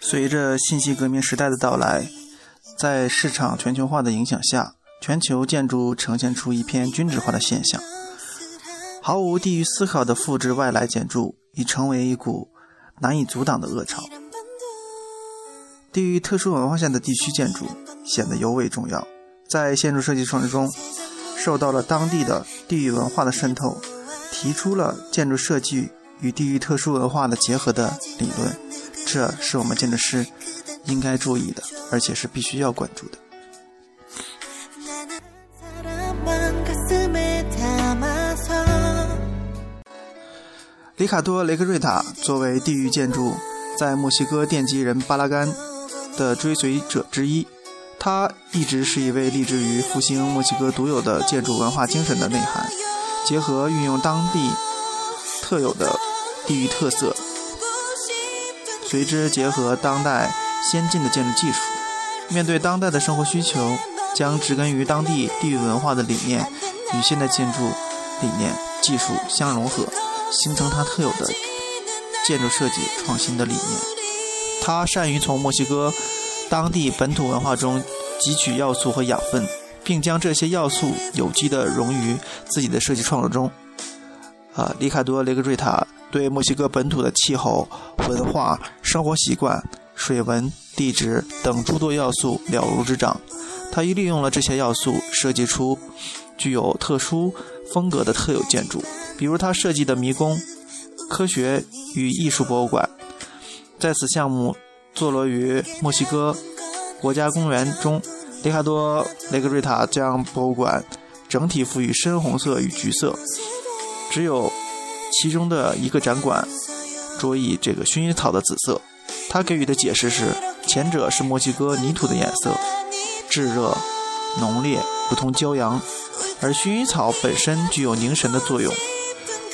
随着信息革命时代的到来，在市场全球化的影响下，全球建筑呈现出一片均质化的现象。毫无地域思考的复制外来建筑，已成为一股难以阻挡的恶潮。地域特殊文化下的地区建筑显得尤为重要。在建筑设计创新中，受到了当地的地域文化的渗透，提出了建筑设计与地域特殊文化的结合的理论。这是我们建筑师应该注意的，而且是必须要关注的。里卡多·雷克瑞塔作为地域建筑在墨西哥奠基人巴拉干的追随者之一，他一直是一位立志于复兴墨西哥独有的建筑文化精神的内涵，结合运用当地特有的地域特色。随之结合当代先进的建筑技术，面对当代的生活需求，将植根于当地地域文化的理念与现代建筑理念技术相融合，形成它特有的建筑设计创新的理念。他善于从墨西哥当地本土文化中汲取要素和养分，并将这些要素有机地融于自己的设计创作中。啊，里卡多·雷格瑞塔。对墨西哥本土的气候、文化、生活习惯、水文、地质等诸多要素了如指掌，他亦利用了这些要素设计出具有特殊风格的特有建筑，比如他设计的迷宫科学与艺术博物馆。在此项目坐落于墨西哥国家公园中，里卡多·雷格瑞塔将博物馆整体赋予深红色与橘色，只有。其中的一个展馆着以这个薰衣草的紫色，他给予的解释是，前者是墨西哥泥土的颜色，炙热、浓烈，如同骄阳；而薰衣草本身具有凝神的作用，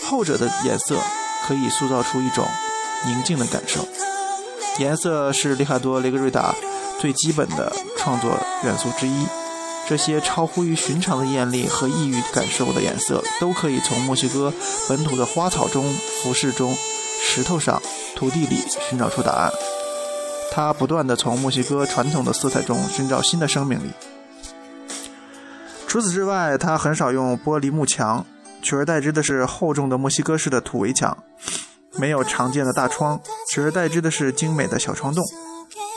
后者的颜色可以塑造出一种宁静的感受。颜色是里卡多·雷格瑞达最基本的创作元素之一。这些超乎于寻常的艳丽和异域感受的颜色，都可以从墨西哥本土的花草中、服饰中、石头上、土地里寻找出答案。他不断地从墨西哥传统的色彩中寻找新的生命力。除此之外，他很少用玻璃幕墙，取而代之的是厚重的墨西哥式的土围墙，没有常见的大窗，取而代之的是精美的小窗洞，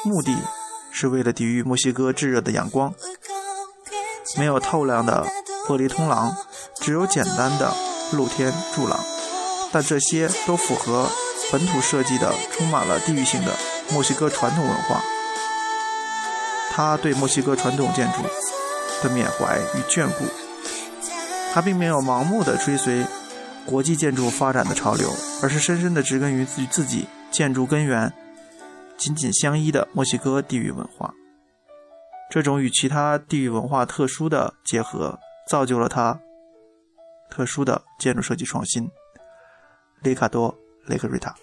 目的是为了抵御墨西哥炙热的阳光。没有透亮的玻璃通廊，只有简单的露天柱廊，但这些都符合本土设计的充满了地域性的墨西哥传统文化。他对墨西哥传统建筑的缅怀与眷顾，他并没有盲目的追随国际建筑发展的潮流，而是深深的植根于与自己建筑根源紧紧相依的墨西哥地域文化。这种与其他地域文化特殊的结合，造就了它特殊的建筑设计创新。里卡多·雷克瑞塔。